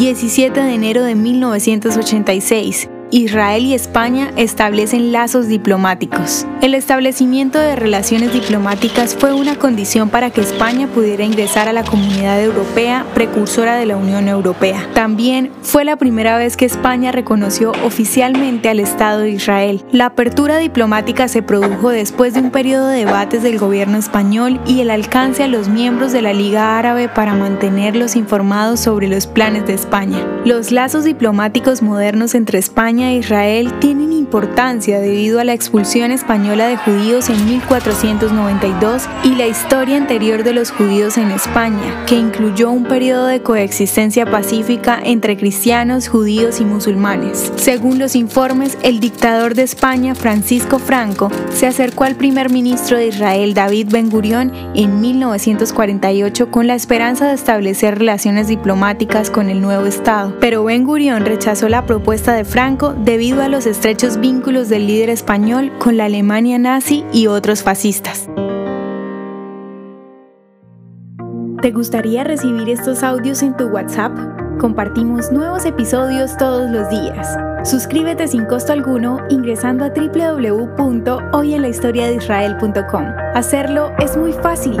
17 de enero de 1986. Israel y España establecen lazos diplomáticos. El establecimiento de relaciones diplomáticas fue una condición para que España pudiera ingresar a la comunidad europea, precursora de la Unión Europea. También fue la primera vez que España reconoció oficialmente al Estado de Israel. La apertura diplomática se produjo después de un periodo de debates del gobierno español y el alcance a los miembros de la Liga Árabe para mantenerlos informados sobre los planes de España. Los lazos diplomáticos modernos entre España e Israel tienen importancia debido a la expulsión española de judíos en 1492 y la historia anterior de los judíos en España, que incluyó un periodo de coexistencia pacífica entre cristianos, judíos y musulmanes. Según los informes, el dictador de España, Francisco Franco, se acercó al primer ministro de Israel, David Ben Gurión, en 1948 con la esperanza de establecer relaciones diplomáticas con el nuevo Estado. Pero Ben Gurión rechazó la propuesta de Franco debido a los estrechos vínculos del líder español con la Alemania nazi y otros fascistas. ¿Te gustaría recibir estos audios en tu WhatsApp? Compartimos nuevos episodios todos los días. Suscríbete sin costo alguno ingresando a www.hoyenlahistoriadeisrael.com. Hacerlo es muy fácil